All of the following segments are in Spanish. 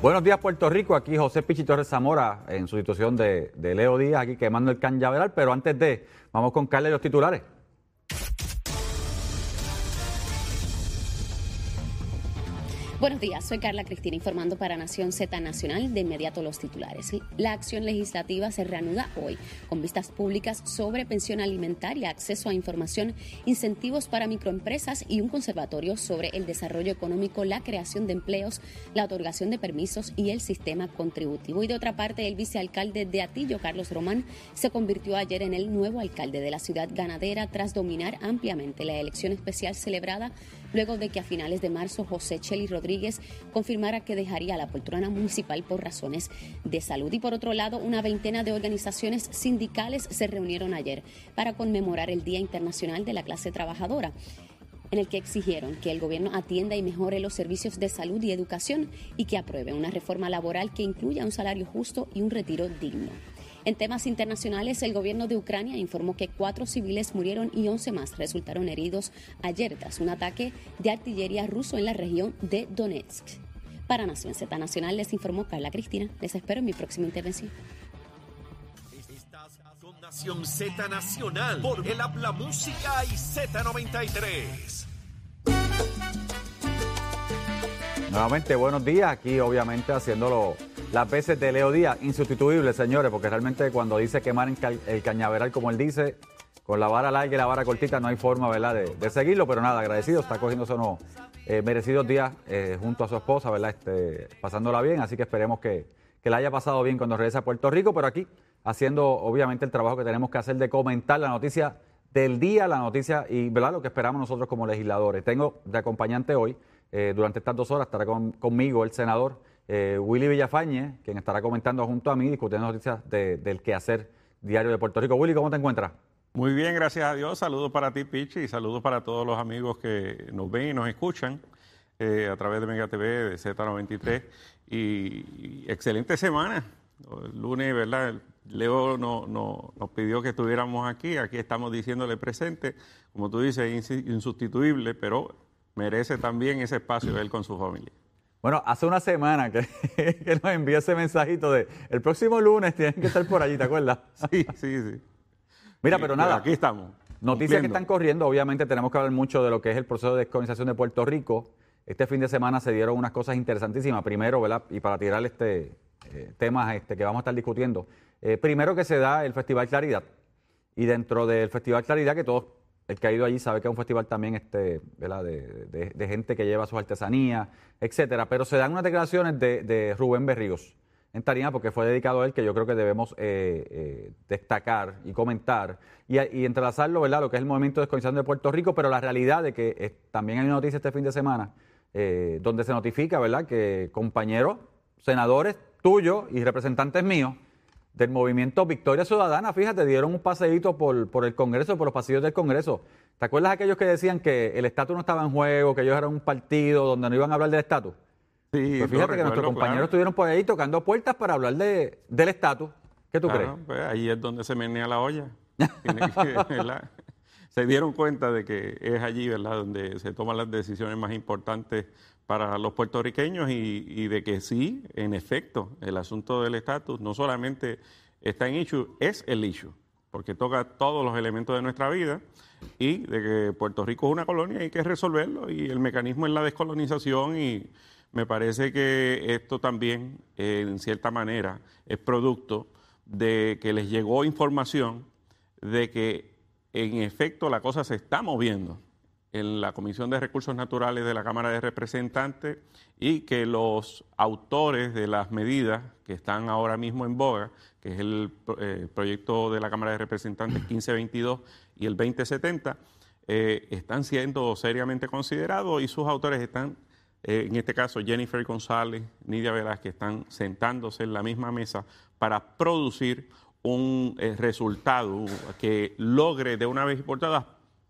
Buenos días, Puerto Rico. Aquí José Pichi Torres Zamora en sustitución de, de Leo Díaz, aquí quemando el cañaveral. Pero antes de, vamos con Carla y los titulares. Buenos días, soy Carla Cristina informando para Nación Z Nacional. De inmediato los titulares. La acción legislativa se reanuda hoy con vistas públicas sobre pensión alimentaria, acceso a información, incentivos para microempresas y un conservatorio sobre el desarrollo económico, la creación de empleos, la otorgación de permisos y el sistema contributivo. Y de otra parte, el vicealcalde de Atillo, Carlos Román, se convirtió ayer en el nuevo alcalde de la ciudad ganadera tras dominar ampliamente la elección especial celebrada luego de que a finales de marzo José Cheli Rodríguez confirmara que dejaría la poltrona municipal por razones de salud. Y por otro lado, una veintena de organizaciones sindicales se reunieron ayer para conmemorar el Día Internacional de la Clase Trabajadora en el que exigieron que el gobierno atienda y mejore los servicios de salud y educación y que apruebe una reforma laboral que incluya un salario justo y un retiro digno. En temas internacionales, el gobierno de Ucrania informó que cuatro civiles murieron y once más resultaron heridos ayer tras un ataque de artillería ruso en la región de Donetsk. Para Nación Z Nacional les informó Carla Cristina. Les espero en mi próxima intervención. Estás con Nación Z Nacional por el Habla Música y Z93. Nuevamente, buenos días. Aquí, obviamente, haciéndolo las veces de Leo Díaz, insustituible, señores, porque realmente cuando dice quemar el cañaveral, como él dice, con la vara larga y la vara cortita, no hay forma, ¿verdad?, de, seguirlo, pero nada, agradecido, está cogiendo unos eh, merecidos días eh, junto a su esposa, ¿verdad?, este, pasándola bien, así que esperemos que, que la haya pasado bien cuando regrese a Puerto Rico, pero aquí haciendo, obviamente, el trabajo que tenemos que hacer de comentar la noticia del día, la noticia y, ¿verdad?, lo que esperamos nosotros como legisladores. Tengo de acompañante hoy, eh, durante estas dos horas, estará conmigo el senador eh, Willy Villafañe, quien estará comentando junto a mí, discutiendo noticias del quehacer diario de Puerto Rico. Willy, ¿cómo te encuentras? Muy bien, gracias a Dios. Saludos para ti, Pichi, y saludos para todos los amigos que nos ven y nos escuchan eh, a través de Mega TV, de Z93. Y, excelente semana. El lunes, ¿verdad? Leo no, nos pidió que estuviéramos aquí. Aquí estamos diciéndole presente. Como tú dices, insustituible, pero merece también ese espacio de él con su familia. Bueno, hace una semana que, nos envió ese mensajito de el próximo lunes tienen que estar por allí, ¿te acuerdas? Sí, sí, sí. Mira, pero nada. Aquí estamos. Noticias que están corriendo, obviamente tenemos que hablar mucho de lo que es el proceso de descolonización de Puerto Rico. Este fin de semana se dieron unas cosas interesantísimas. Primero, ¿verdad? Y para tirar este eh, temas este, que vamos a estar discutiendo. Eh, primero que se da el Festival Claridad. Y dentro del Festival Claridad, que todos el que ha ido allí sabe que es un festival también este, De, gente que lleva sus artesanías, etcétera. Pero se dan unas declaraciones de, Rubén Berríos en Tarima, porque fue dedicado a él, que yo creo que debemos eh, eh, destacar y comentar y, entrelazarlo, ¿verdad? Lo que es el movimiento de descolonización de Puerto Rico, pero la realidad de que también hay una noticia este fin de semana eh, donde se notifica, ¿verdad?, que compañeros, senadores tuyos y representantes míos del movimiento Victoria Ciudadana, fíjate, dieron un paseíto por, por el Congreso, por los pasillos del Congreso. ¿Te acuerdas aquellos que decían que el estatus no estaba en juego, que ellos eran un partido donde no iban a hablar del estatus? Sí, pues fíjate que nuestros compañeros estuvieron por ahí tocando puertas para hablar de, del estatus. ¿Qué tú crees? Pues ahí es donde se menea la olla. se dieron cuenta de que es allí, ¿verdad?, donde se toman las decisiones más importantes para los puertorriqueños y, de que sí, en efecto, el asunto del estatus no solamente está en issue, es el issue, porque toca todos los elementos de nuestra vida y de que Puerto Rico es una colonia y hay que resolverlo y el mecanismo es la descolonización y me parece que esto también, en cierta manera, es producto de que les llegó información de que en efecto la cosa se está moviendo en la Comisión de Recursos Naturales de la Cámara de Representantes y que los autores de las medidas que están ahora mismo en boga, que es el eh, proyecto de la Cámara de Representantes 1522 y el 2070, eh, están siendo seriamente considerados y sus autores están, eh, en este caso Jennifer González, Nidia Velázquez, están sentándose en la misma mesa para producir un resultado que logre de una vez y por todas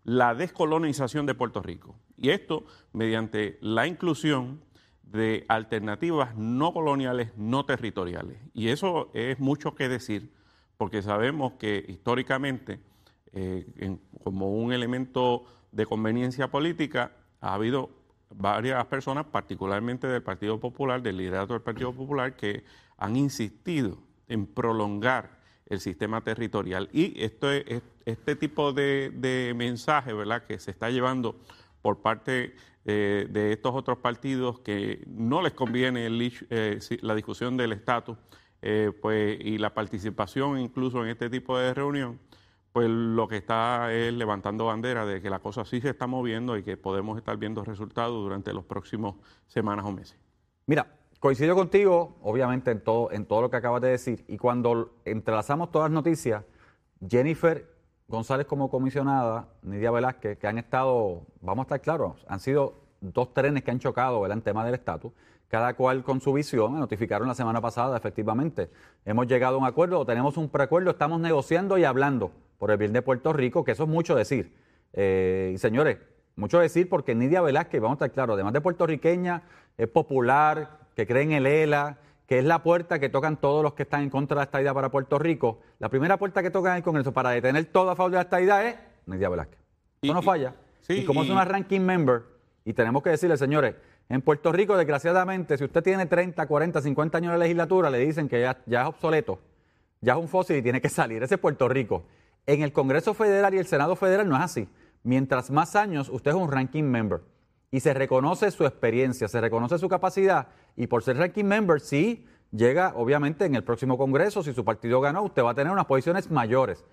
la descolonización de Puerto Rico. Y esto mediante la inclusión de alternativas no coloniales, no territoriales. Y eso es mucho que decir, porque sabemos que históricamente, eh, como un elemento de conveniencia política, ha habido varias personas, particularmente del Partido Popular, del liderato del Partido Popular, que han insistido en prolongar el sistema territorial. Y esto es, este tipo de, mensaje ¿verdad? que se está llevando por parte eh, de estos otros partidos que no les conviene eh, la discusión del estatus eh, pues, y la participación incluso en este tipo de reunión, pues lo que está es levantando bandera de que la cosa sí se está moviendo y que podemos estar viendo resultados durante los próximos semanas o meses. Mira, coincido contigo, obviamente, en todo, en todo lo que acabas de decir. Y cuando entrelazamos todas las noticias, Jennifer González como comisionada, Nidia Velázquez, que han estado, vamos a estar claros, han sido dos trenes que han chocado en tema del estatus, cada cual con su visión, me notificaron la semana pasada, efectivamente. Hemos llegado a un acuerdo, tenemos un preacuerdo, estamos negociando y hablando por el bien de Puerto Rico, que eso es mucho decir. Eh, y señores, mucho decir porque Nidia Velázquez, vamos a estar claros, además de puertorriqueña, es popular, que cree en el ELA, que es la puerta que tocan todos los que están en contra de esta idea para Puerto Rico. La primera puerta que tocan en el Congreso para detener todo a favor de esta idea es Nidia Velázquez. Eso no falla. y como es una ranking member, y tenemos que decirle, señores, en Puerto Rico, desgraciadamente, si usted tiene 30, 40, 50 años de legislatura, le dicen que ya, es obsoleto, ya es un fósil y tiene que salir. Ese es Puerto Rico. En el Congreso Federal y el Senado Federal no es así. Mientras más años, usted es un ranking member y se reconoce su experiencia, se reconoce su capacidad y por ser ranking member, sí, llega obviamente en el próximo Congreso, si su partido ganó, usted va a tener unas posiciones mayores.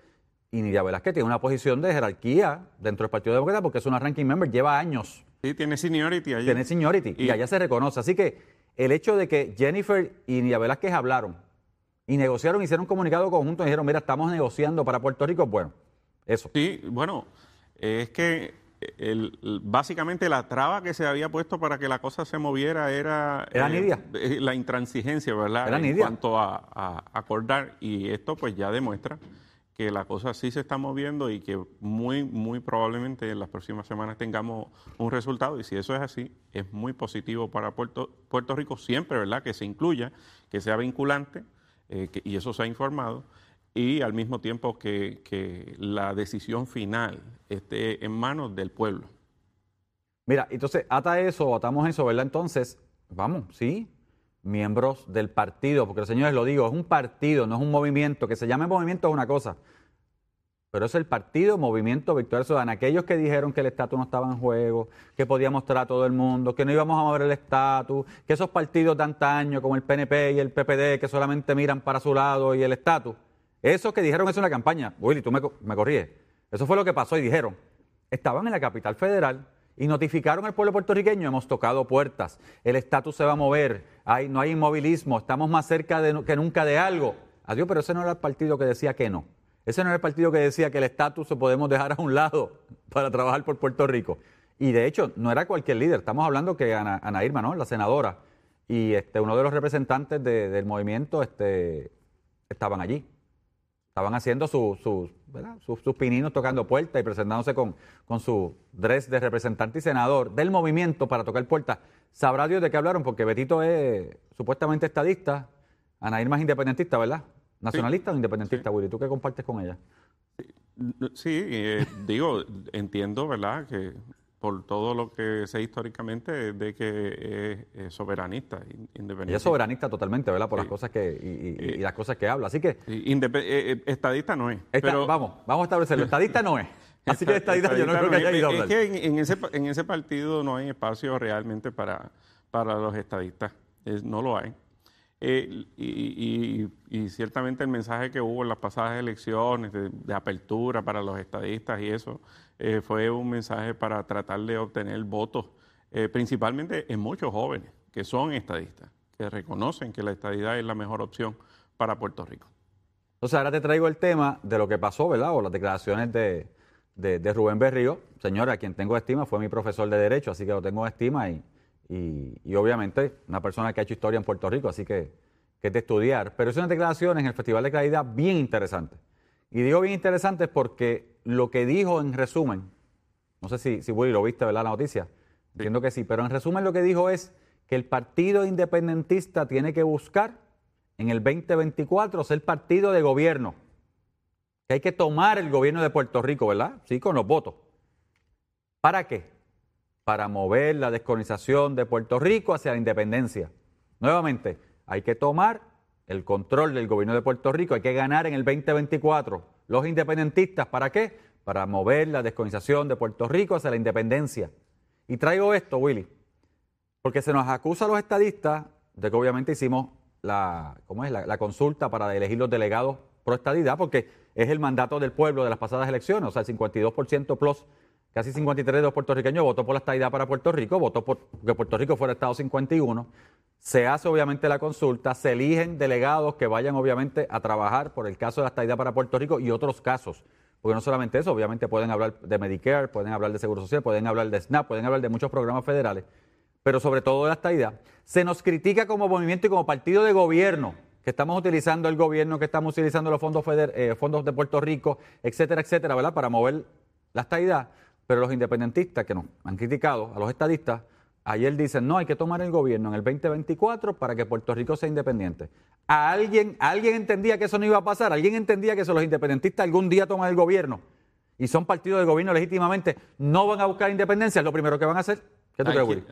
Y Nidia Velázquez tiene una posición de jerarquía dentro del Partido Demócrata porque es una ranking member, lleva años Sí, tiene seniority allí. Tiene seniority y, allá se reconoce. Así que el hecho de que Jennifer y Nidia Velázquez hablaron y negociaron, hicieron un comunicado conjunto y dijeron, mira, estamos negociando para Puerto Rico, bueno, eso. Sí, bueno, es que básicamente la traba que se había puesto para que la cosa se moviera era, era Nidia. Eh, la intransigencia, ¿verdad? Era en cuanto a acordar y esto pues ya demuestra que la cosa sí se está moviendo y que muy, muy probablemente en las próximas semanas tengamos un resultado. Y si eso es así, es muy positivo para Puerto, Puerto Rico siempre, ¿verdad? Que se incluya, que sea vinculante, eh, y eso se ha informado, y al mismo tiempo que, que la decisión final esté en manos del pueblo. Mira, entonces, ata eso, atamos eso, ¿verdad? Entonces, vamos, sí, miembros del partido, porque señores lo digo, es un partido, no es un movimiento, que se llame movimiento es una cosa, pero es el partido Movimiento Victoria Ciudadana, aquellos que dijeron que el estatus no estaba en juego, que podía mostrar a todo el mundo, que no íbamos a mover el estatus, que esos partidos de antaño como el PNP y el PPD que solamente miran para su lado y el estatus, esos que dijeron eso en la campaña, Willy, tú me, me corríes, eso fue lo que pasó y dijeron, estaban en la capital federal, y notificaron al pueblo puertorriqueño, hemos tocado puertas, el estatus se va a mover, no hay inmovilismo, estamos más cerca de, que nunca de algo. Adiós, pero ese no era el partido que decía que no. Ese no era el partido que decía que el estatus lo podemos dejar a un lado para trabajar por Puerto Rico. Y de hecho, no era cualquier líder, estamos hablando que Ana, Ana Irma, ¿no? la senadora, y este, uno de los representantes del movimiento este, estaban allí. Estaban haciendo sus, sus, pininos tocando puertas y presentándose con, con su dress de representante y senador del movimiento para tocar puertas. Sabrá Dios de qué hablaron, porque Betito es supuestamente estadista, Ana Irma es independentista, ¿verdad? ¿Nacionalista o independentista, Willy? ¿Tú qué compartes con ella? Sí, eh, digo, entiendo, ¿verdad? Que por todo lo que sé históricamente de que es, soberanista, independiente. Y es soberanista totalmente, ¿verdad? Por las cosas que y, las cosas que habla. Así que eh, eh, estadista no es. pero, vamos, vamos a establecerlo. Estadista no es. Así que estadista, yo no creo que haya ido Es que en, ese, en ese partido no hay espacio realmente para, para los estadistas. no lo hay. Eh, y, ciertamente el mensaje que hubo en las pasadas elecciones de apertura para los estadistas y eso, eh, fue un mensaje para tratar de obtener votos, eh, principalmente en muchos jóvenes que son estadistas, que reconocen que la estadidad es la mejor opción para Puerto Rico. Entonces ahora te traigo el tema de lo que pasó, ¿verdad? O las declaraciones de, de, Rubén Berrío. Señora, a quien tengo estima fue mi profesor de Derecho, así que lo tengo estima y, y, obviamente una persona que ha hecho historia en Puerto Rico, así que, que es de estudiar. Pero es una declaración en el Festival de Claridad bien interesante. Y digo bien interesante porque lo que dijo en resumen, no sé si, si Willy lo viste, ¿verdad? La noticia. Entiendo que sí, pero en resumen lo que dijo es que el partido independentista tiene que buscar en el 2024 ser partido de gobierno. Que hay que tomar el gobierno de Puerto Rico, ¿verdad? Sí, con los votos. ¿Para qué? Para mover la descolonización de Puerto Rico hacia la independencia. Nuevamente, hay que tomar el control del gobierno de Puerto Rico, hay que ganar en el 2024. Los independentistas, ¿para qué? Para mover la descolonización de Puerto Rico hacia la independencia. Y traigo esto, Willy, porque se nos acusa a los estadistas de que obviamente hicimos la, ¿cómo es? la, consulta para elegir los delegados pro estadidad, porque es el mandato del pueblo de las pasadas elecciones, o sea, el 52% plus, casi 53 de los puertorriqueños votó por la estadidad para Puerto Rico, votó por que Puerto Rico fuera Estado 51. Se hace obviamente la consulta, se eligen delegados que vayan obviamente a trabajar por el caso de la estadidad para Puerto Rico y otros casos. Porque no solamente eso, obviamente pueden hablar de Medicare, pueden hablar de Seguro Social, pueden hablar de SNAP, pueden hablar de muchos programas federales pero sobre todo de la estadidad, se nos critica como movimiento y como partido de gobierno que estamos utilizando el gobierno, que estamos utilizando los fondos, eh, fondos de Puerto Rico, etcétera, etcétera, ¿verdad? Para mover la estadidad. Pero los independentistas que nos han criticado, a los estadistas, ayer dicen, no, hay que tomar el gobierno en el 2024 para que Puerto Rico sea independiente. ¿A alguien, alguien entendía que eso no iba a pasar? ¿Alguien entendía que eso los independentistas algún día toman el gobierno y son partidos de gobierno legítimamente, no van a buscar independencia? Es lo primero que van a hacer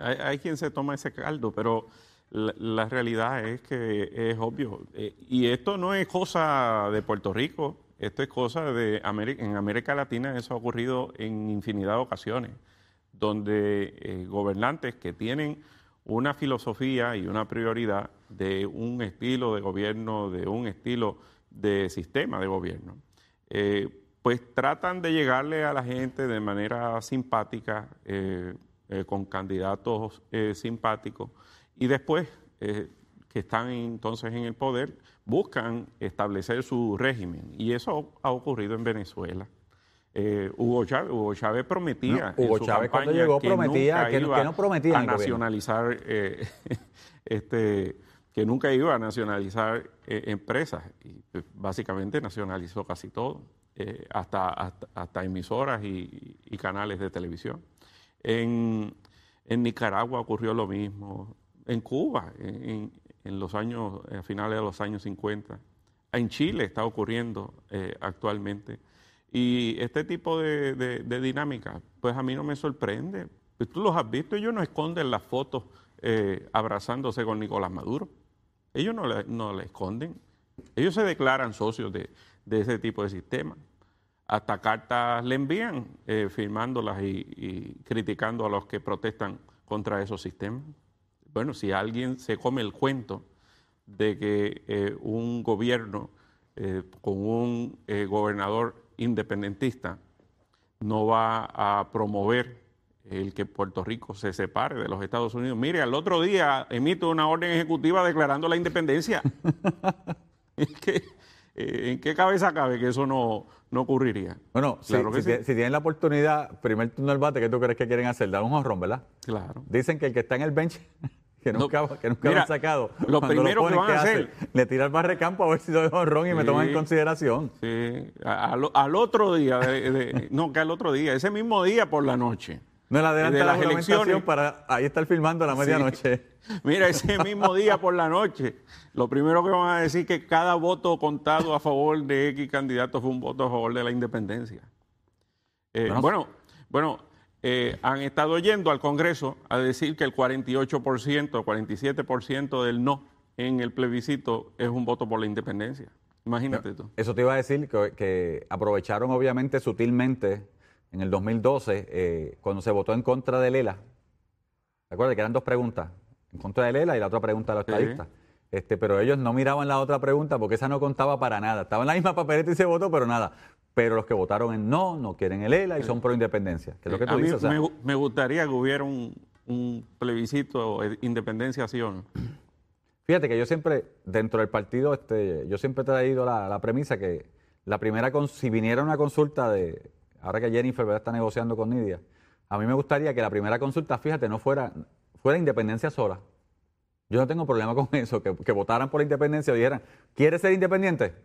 hay, quien, se toma ese caldo, pero la, realidad es que es obvio. Eh, y esto no es cosa de Puerto Rico, esto es cosa de América, en América Latina, eso ha ocurrido en infinidad de ocasiones, donde eh, gobernantes que tienen una filosofía y una prioridad de un estilo de gobierno, de un estilo de sistema de gobierno, eh, pues tratan de llegarle a la gente de manera simpática, eh, con candidatos simpáticos y después que están entonces en el poder buscan establecer su régimen y eso ha ocurrido en Venezuela. Hugo, Chávez, Hugo Chávez prometía Hugo Chávez cuando llegó que prometía que, no prometía a nacionalizar este que nunca iba a nacionalizar empresas y pues, básicamente nacionalizó casi todo hasta, hasta, emisoras y canales de televisión. En, Nicaragua ocurrió lo mismo. En Cuba, en, los años, a finales de los años 50. En Chile está ocurriendo eh, actualmente. Y este tipo de, dinámica, pues a mí no me sorprende. Pues tú los has visto, ellos no esconden las fotos eh, abrazándose con Nicolás Maduro. Ellos no le, no le esconden. Ellos se declaran socios de, de ese tipo de sistema hasta cartas le envían eh, firmándolas y, criticando a los que protestan contra esos sistemas. Bueno, si alguien se come el cuento de que eh, un gobierno eh, con un gobernador independentista no va a promover el que Puerto Rico se separe de los Estados Unidos. Mire, al otro día emito una orden ejecutiva declarando la independencia. ¿En qué cabeza cabe que eso no, no ocurriría. Bueno, si, tienen la oportunidad, primer turno al bate, ¿qué tú crees que quieren hacer? Dar un honrón, ¿verdad? Claro. Dicen que el que está en el bench, que nunca, que nunca han sacado, lo primero que van a hacer, le tira al barrecampo a ver si doy honrón y me toman en consideración. Sí, al, otro día, no, que al otro día, ese mismo día por la noche. No la adelanta de la las elecciones para ahí estar filmando a la medianoche. Mira, ese mismo día por la noche, lo primero que van a decir es que cada voto contado a favor de X candidato fue un voto a favor de la independencia. Eh, bueno, bueno, eh, han estado yendo al Congreso a decir que el 48%, 47% del no en el plebiscito es un voto por la independencia. Imagínate tú. Eso te iba a decir que, aprovecharon obviamente sutilmente en el 2012 eh, cuando se votó en contra de Lela. ¿Te acuerdas que eran dos preguntas? en contra de Lela y la otra pregunta de los estadistas. Este, pero ellos no miraban la otra pregunta porque esa no contaba para nada. Estaba en la misma papeleta y se votó, pero nada. Pero los que votaron en no, no quieren el ELA y son pro independencia. Que es lo que tú dices, me, gustaría que hubiera un, plebiscito de independencia, sí o no. Fíjate que yo siempre, dentro del partido, este, yo siempre he traído la, premisa que la primera, si viniera una consulta de, ahora que Jennifer está negociando con Nidia, a mí me gustaría que la primera consulta, fíjate, no fuera fuera independencia sola. Yo no tengo problema con eso, que, votaran por la independencia y dijeran, ¿quiere ser independiente?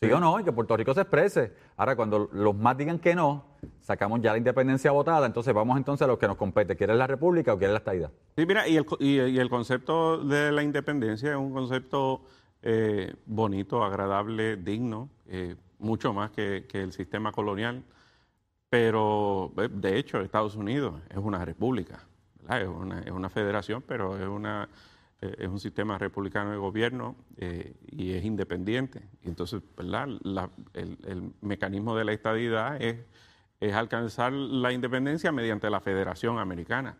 Sí, o no, y que Puerto Rico se exprese. Ahora, cuando los más digan que no, sacamos ya la independencia votada, entonces vamos entonces a lo que nos compete. ¿Quieres la república o quieres la estadidad? Sí, mira, y el, y, el concepto de la independencia es un concepto eh, bonito, agradable, digno, eh, mucho más que, que, el sistema colonial. pero de hecho Estados Unidos es una república, es una, es una, federación, pero es, una, eh, es un sistema republicano de gobierno eh, y es independiente. Y entonces, ¿verdad? el, el, mecanismo de la estadidad es, es alcanzar la independencia mediante la Federación Americana.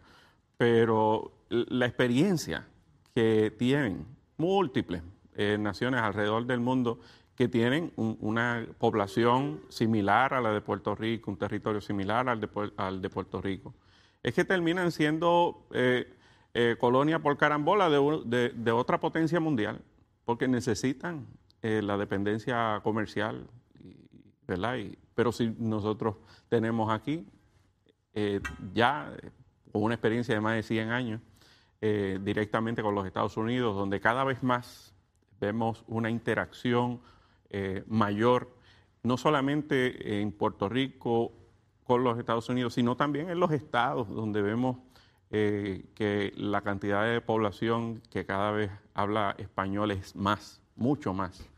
Pero la experiencia que tienen múltiples eh, naciones alrededor del mundo que tienen una población similar a la de Puerto Rico, un territorio similar al de, al de Puerto Rico, es que terminan siendo eh, colonia por carambola de, otra potencia mundial, porque necesitan la dependencia comercial, ¿verdad? pero si nosotros tenemos aquí ya una experiencia de más de 100 años directamente con los Estados Unidos, donde cada vez más vemos una interacción eh, mayor, no solamente en Puerto Rico con los Estados Unidos, sino también en los estados, donde vemos eh, que la cantidad de población que cada vez habla español es más, mucho más,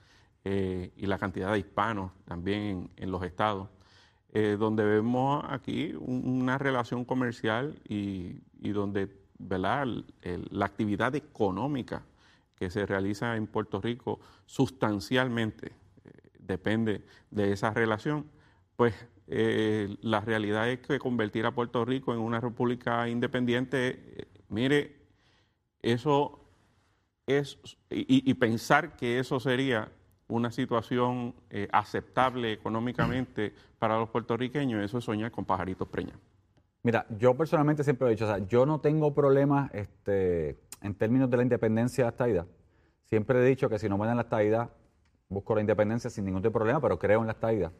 eh, y la cantidad de hispanos también en, los estados, donde vemos aquí una relación comercial y, donde la actividad económica que se realiza en Puerto Rico sustancialmente depende de esa relación, pues eh, la realidad es que convertir a Puerto Rico en una república independiente, mire, eso es, y, pensar que eso sería una situación eh, aceptable económicamente para los puertorriqueños, eso es soñar con pajaritos preñas. Mira, yo personalmente siempre he dicho, o sea, yo no tengo problemas este, en términos de la independencia de la estadidad. Siempre he dicho que si no me dan la estadidad, busco la independencia sin ningún tipo de problema, pero creo en la estadidad.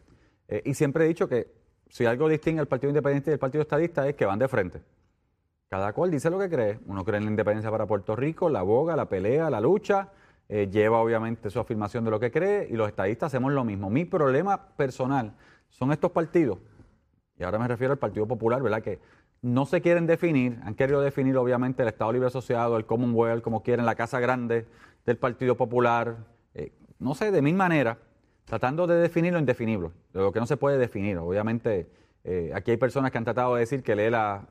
Eh, y siempre he dicho que si algo distingue al Partido Independiente y Partido Estadista es que van de frente. Cada cual dice lo que cree. Uno cree en la independencia para Puerto Rico, la boga, la pelea, la lucha, eh, lleva obviamente su afirmación de lo que cree y los estadistas hacemos lo mismo. Mi problema personal son estos partidos, y ahora me refiero al Partido Popular, ¿verdad? Que no se quieren definir, han querido definir obviamente el Estado Libre Asociado, el Commonwealth, como quieren, la Casa Grande del Partido Popular, eh, no sé, de mil maneras, tratando de definir lo indefinible, lo que no se puede definir. Obviamente, eh, aquí hay personas que han tratado de decir que Lela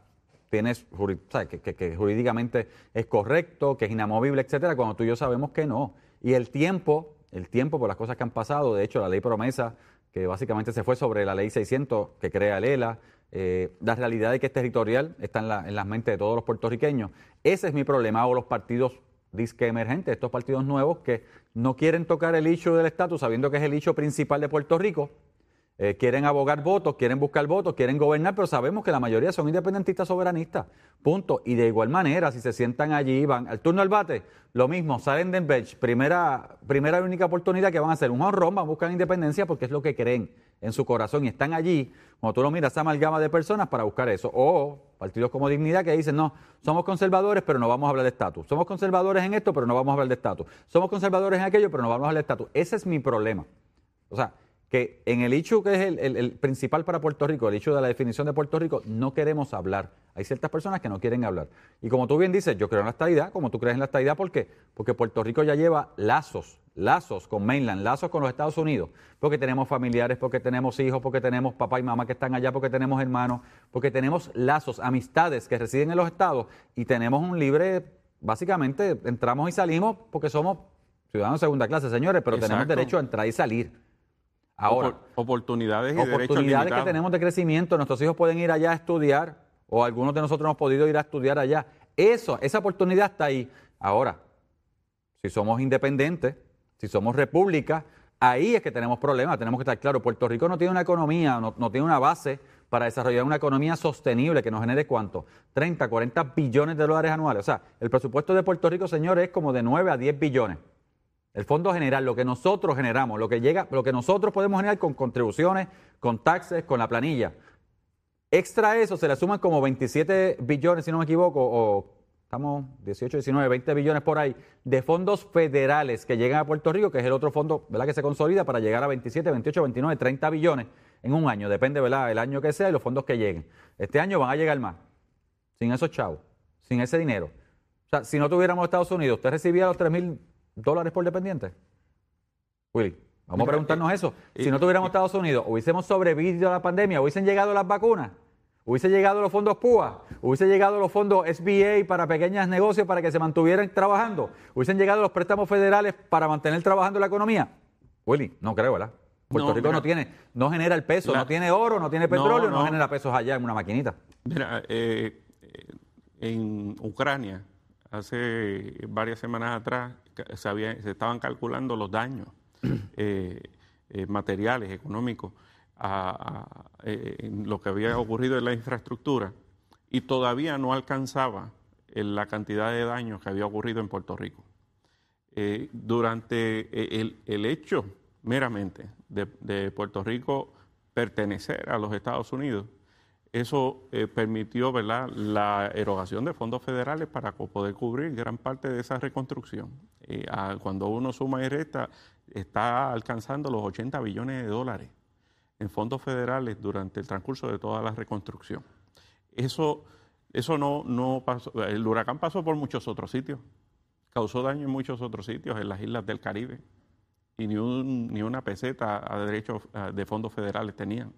tiene, que, jurídicamente es correcto, que es inamovible, etcétera, cuando tú y yo sabemos que no. Y el tiempo, el tiempo por las cosas que han pasado, de hecho, la ley promesa, que básicamente se fue sobre la ley 600 que crea Lela, eh, la realidad de que es territorial está en, la, en las mentes de todos los puertorriqueños. Ese es mi problema, o los partidos disque emergentes, estos partidos nuevos que no quieren tocar el hecho del estatus, sabiendo que es el hecho principal de Puerto Rico, eh, quieren abogar votos, quieren buscar votos, quieren gobernar, pero sabemos que la mayoría son independentistas soberanistas. Punto. Y de igual manera, si se sientan allí, van al turno al bate, lo mismo, salen del bench, primera, primera y única oportunidad que van a hacer un honrón, van a buscar independencia porque es lo que creen en su corazón y están allí, cuando tú lo miras, esa amalgama de personas para buscar eso. O partidos como Dignidad que dicen, no, somos conservadores, pero no vamos a hablar de estatus. Somos conservadores en esto, pero no vamos a hablar de estatus. Somos conservadores en aquello, pero no vamos a hablar de estatus. Ese es mi problema. O sea, que en el hecho que es el, principal para Puerto Rico, el hecho de la definición de Puerto Rico, no queremos hablar. Hay ciertas personas que no quieren hablar. Y como tú bien dices, yo creo en la estadidad, como tú crees en la estadidad, ¿por qué? Porque Puerto Rico ya lleva lazos, lazos con mainland, lazos con los Estados Unidos, porque tenemos familiares, porque tenemos hijos, porque tenemos papá y mamá que están allá, porque tenemos hermanos, porque tenemos lazos, amistades que residen en los estados y tenemos un libre, básicamente entramos y salimos porque somos ciudadanos de segunda clase, señores, pero tenemos derecho a entrar y salir. Ahora, oportunidades y oportunidades que tenemos de crecimiento. Nuestros hijos pueden ir allá a estudiar, o algunos de nosotros hemos podido ir a estudiar allá. Eso, esa oportunidad está ahí. Ahora, si somos independientes, si somos república, ahí es que tenemos problemas. Tenemos que estar claros. Puerto Rico no tiene una economía, no, no tiene una base para desarrollar una economía sostenible que nos genere cuánto? 30, 40 billones de dólares anuales. O sea, el presupuesto de Puerto Rico, señores, es como de 9 a 10 billones. El fondo general, lo que nosotros generamos, lo que llega, lo que nosotros podemos generar con contribuciones, con taxes, con la planilla. Extra eso se le suman como 27 billones, si no me equivoco, o estamos 18, 19, 20 billones por ahí, de fondos federales que llegan a Puerto Rico, que es el otro fondo ¿verdad? que se consolida para llegar a 27, 28, 29, 30 billones en un año, depende ¿verdad? el año que sea y los fondos que lleguen. Este año van a llegar más, sin esos chavos, sin ese dinero. O sea, si no tuviéramos Estados Unidos, usted recibía los 3 mil dólares por dependiente? Willy, Vamos a preguntarnos eso. Si no tuviéramos Estados Unidos, ¿hubiésemos sobrevivido a la pandemia? ¿Hubiesen llegado las vacunas? ¿Hubiese llegado los fondos PUA? ¿Hubiesen llegado los fondos SBA para pequeños negocios para que se mantuvieran trabajando? ¿Hubiesen llegado los préstamos federales para mantener trabajando la economía? Willy, no creo, ¿verdad? Puerto No, Rico mira, no tiene, no genera el peso, la- no tiene oro, no tiene petróleo, no, no. genera pesos allá en una maquinita. Mira, eh, eh, en Ucrania, hace varias semanas atrás, se, había- se estaban calculando los daños eh, eh, materiales, económicos, a, a- eh, en lo que había ocurrido en la infraestructura y todavía no alcanzaba eh, la cantidad de daños que había ocurrido en Puerto Rico. Eh, durante el, el hecho meramente de, de Puerto Rico pertenecer a los Estados Unidos, eso eh, permitió la erogación de fondos federales para poder cubrir gran parte de esa reconstrucción. Eh, a- cuando uno suma y resta, está alcanzando los 80 billones de dólares en fondos federales durante el transcurso de toda la reconstrucción. Eso, eso no, pasó, el huracán pasó por muchos otros sitios, causó daño en muchos otros sitios, en las islas del Caribe, y ni, ni una peseta a derechos a- de fondos federales tenían.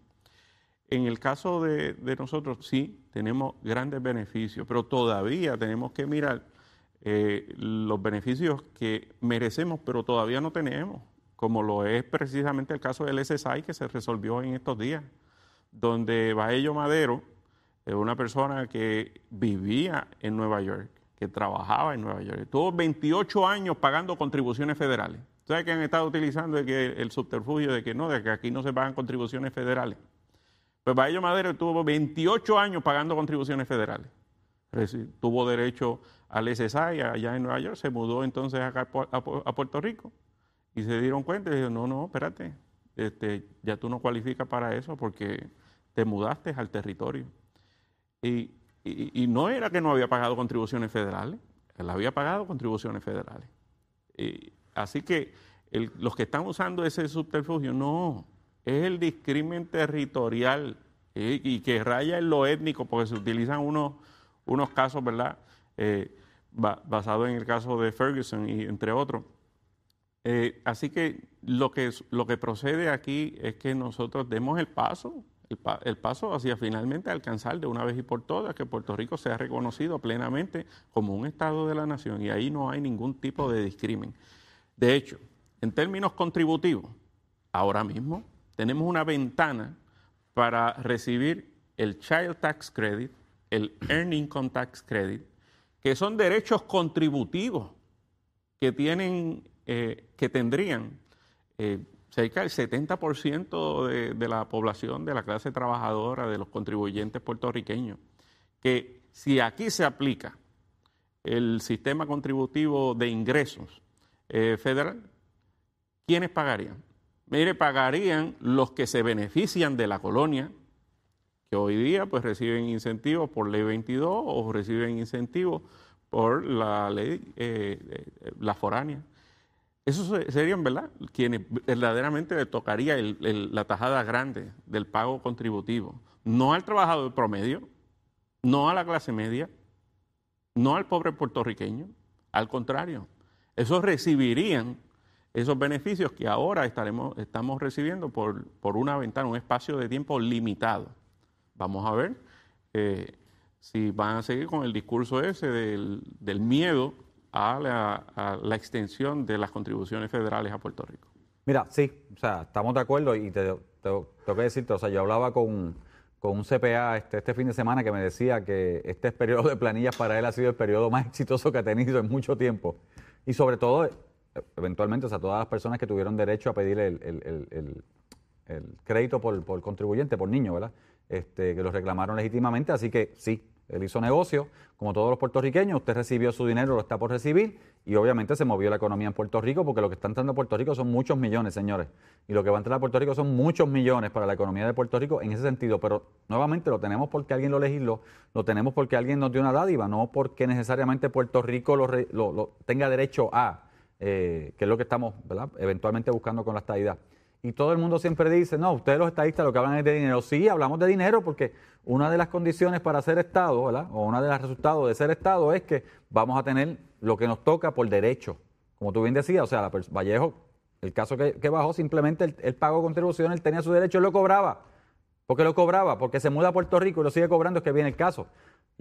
En el caso de, nosotros, sí, tenemos grandes beneficios, pero todavía tenemos que mirar eh, los beneficios que merecemos, pero todavía no tenemos, como lo es precisamente el caso del SSI que se resolvió en estos días, donde Baello Madero, eh, una persona que vivía en Nueva York, que trabajaba en Nueva York, tuvo 28 años pagando contribuciones federales. ¿Sabes que han estado utilizando el subterfugio de que no, de que aquí no se pagan contribuciones federales? Pues Baello Madero tuvo 28 años pagando contribuciones federales. Tuvo derecho al SSI allá en Nueva York, se mudó entonces acá a Pu- a Pu- a Puerto Rico y se dieron cuenta y dijeron, no, no, espérate, este, ya tú no cualificas para eso porque te mudaste al territorio. Y, y- no era que no había pagado contribuciones federales, él había pagado contribuciones federales. Y así que los que están usando ese subterfugio, no, es el discrimen territorial y que raya en lo étnico, porque se utilizan unos, unos casos, ¿verdad? Eh, ba- basado en el caso de Ferguson y entre otros. Eh, así que lo, que lo que procede aquí es que nosotros demos el paso, el, el paso hacia finalmente alcanzar de una vez y por todas que Puerto Rico sea reconocido plenamente como un Estado de la nación y ahí no hay ningún tipo de discrimen. De hecho, en términos contributivos, ahora mismo tenemos una ventana para recibir el Child Tax Credit, el Earned Income Tax Credit, que son derechos contributivos que tienen, eh, que tendrían eh, cerca del 70% de, de la población de la clase trabajadora, de los contribuyentes puertorriqueños, que si aquí se aplica el sistema contributivo de ingresos eh, federal, ¿quiénes pagarían? Mire, pagarían los que se benefician de la colonia, que hoy día pues reciben incentivos por ley 22 o reciben incentivos por la ley, eh, eh, la foránea. Esos se- serían, ¿verdad?, quienes verdaderamente le tocaría la tajada grande del pago contributivo. No al trabajador promedio, no a la clase media, no al pobre puertorriqueño, al contrario, esos recibirían esos beneficios que ahora estaremos, estamos recibiendo por, por una ventana, un espacio de tiempo limitado. Vamos a ver eh, si van a seguir con el discurso ese del, del miedo a la, extensión de las contribuciones federales a Puerto Rico. Mira, sí, o sea, estamos de acuerdo y te, te- tengo que decirte, o sea, yo hablaba con, con un CPA este, este fin de semana que me decía que este periodo de planillas para él ha sido el periodo más exitoso que ha tenido en mucho tiempo. Y sobre todo, eventualmente, o sea, todas las personas que tuvieron derecho a pedir el, el- el- el- crédito por, por contribuyente, por niño, ¿verdad? Este, que lo reclamaron legítimamente, así que sí, él hizo negocio, como todos los puertorriqueños, usted recibió su dinero, lo está por recibir, y obviamente se movió la economía en Puerto Rico, porque lo que está entrando a Puerto Rico son muchos millones, señores, y lo que va a entrar a Puerto Rico son muchos millones para la economía de Puerto Rico en ese sentido, pero nuevamente lo tenemos porque alguien lo legisló, lo tenemos porque alguien nos dio una dádiva, no porque necesariamente Puerto Rico lo- lo tenga derecho a, eh, que es lo que estamos eventualmente buscando con la estadidad. Y todo el mundo siempre dice, no, ustedes los estadistas lo que hablan es de dinero. Sí, hablamos de dinero porque una de las condiciones para ser Estado, ¿verdad? O una de los resultados de ser Estado es que vamos a tener lo que nos toca por derecho. Como tú bien decías, o sea, la Vallejo El caso que, bajó, simplemente él, él, pagó contribución, él tenía su derecho, él lo cobraba. porque lo cobraba? Porque se muda a Puerto Rico y lo sigue cobrando, es que viene el caso.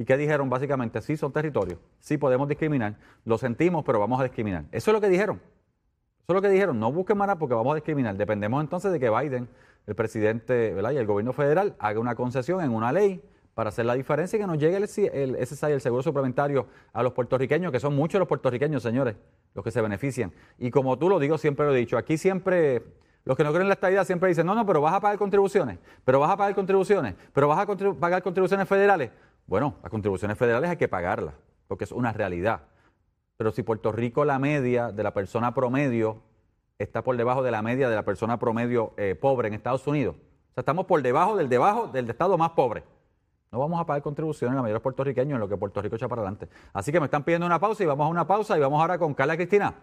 ¿Y qué dijeron? Básicamente, sí, son territorios, sí podemos discriminar, lo sentimos, pero vamos a discriminar. Eso es lo que dijeron. Eso es lo que dijeron, no busquen más porque vamos a discriminar. Dependemos entonces de que Biden, el presidente y el gobierno federal haga una concesión en una ley para hacer la diferencia y que nos llegue el, el el seguro suplementario, a los puertorriqueños, que son muchos los puertorriqueños, señores, los que se benefician. Y como tú lo digo, siempre lo he dicho, aquí siempre, los que no creen en la estabilidad siempre dicen, no, no, pero vas a pagar contribuciones, pero vas a pagar contribuciones, pero vas a pagar contribuciones federales. Bueno, las contribuciones federales hay que pagarlas, porque es una realidad. Pero si Puerto Rico la media de la persona promedio está por debajo de la media de la persona promedio eh, pobre en Estados Unidos, o sea, estamos por debajo del debajo del estado más pobre. No vamos a pagar contribuciones la mayoría de puertorriqueños en lo que Puerto Rico echa para adelante. Así que me están pidiendo una pausa y vamos a una pausa y vamos ahora con Carla Cristina.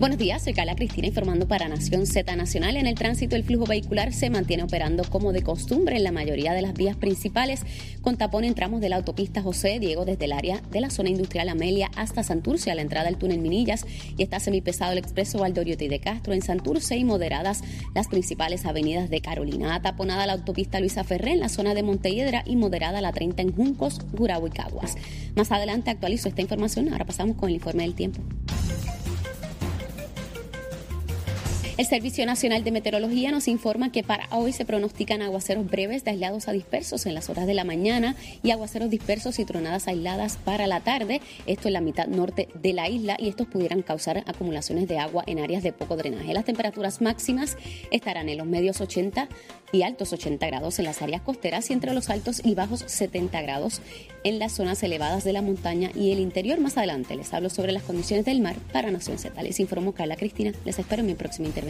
Buenos días, soy Carla Cristina informando para Nación Z Nacional. En el tránsito el flujo vehicular se mantiene operando como de costumbre en la mayoría de las vías principales, con tapón en tramos de la autopista José Diego desde el área de la zona industrial Amelia hasta Santurce a la entrada del túnel Minillas y está semipesado el expreso Valdoriotti de Castro en Santurce y moderadas las principales avenidas de Carolina. Taponada la autopista Luisa Ferré en la zona de Montelledra y moderada la 30 en Juncos, Gurabo y Caguas. Más adelante actualizo esta información. Ahora pasamos con el informe del tiempo. El Servicio Nacional de Meteorología nos informa que para hoy se pronostican aguaceros breves de aislados a dispersos en las horas de la mañana y aguaceros dispersos y tronadas aisladas para la tarde, esto en la mitad norte de la isla y estos pudieran causar acumulaciones de agua en áreas de poco drenaje. Las temperaturas máximas estarán en los medios 80 y altos 80 grados en las áreas costeras y entre los altos y bajos 70 grados en las zonas elevadas de la montaña y el interior. Más adelante les hablo sobre las condiciones del mar para Nación Z. Les informo Carla Cristina. Les espero en mi próxima intervención.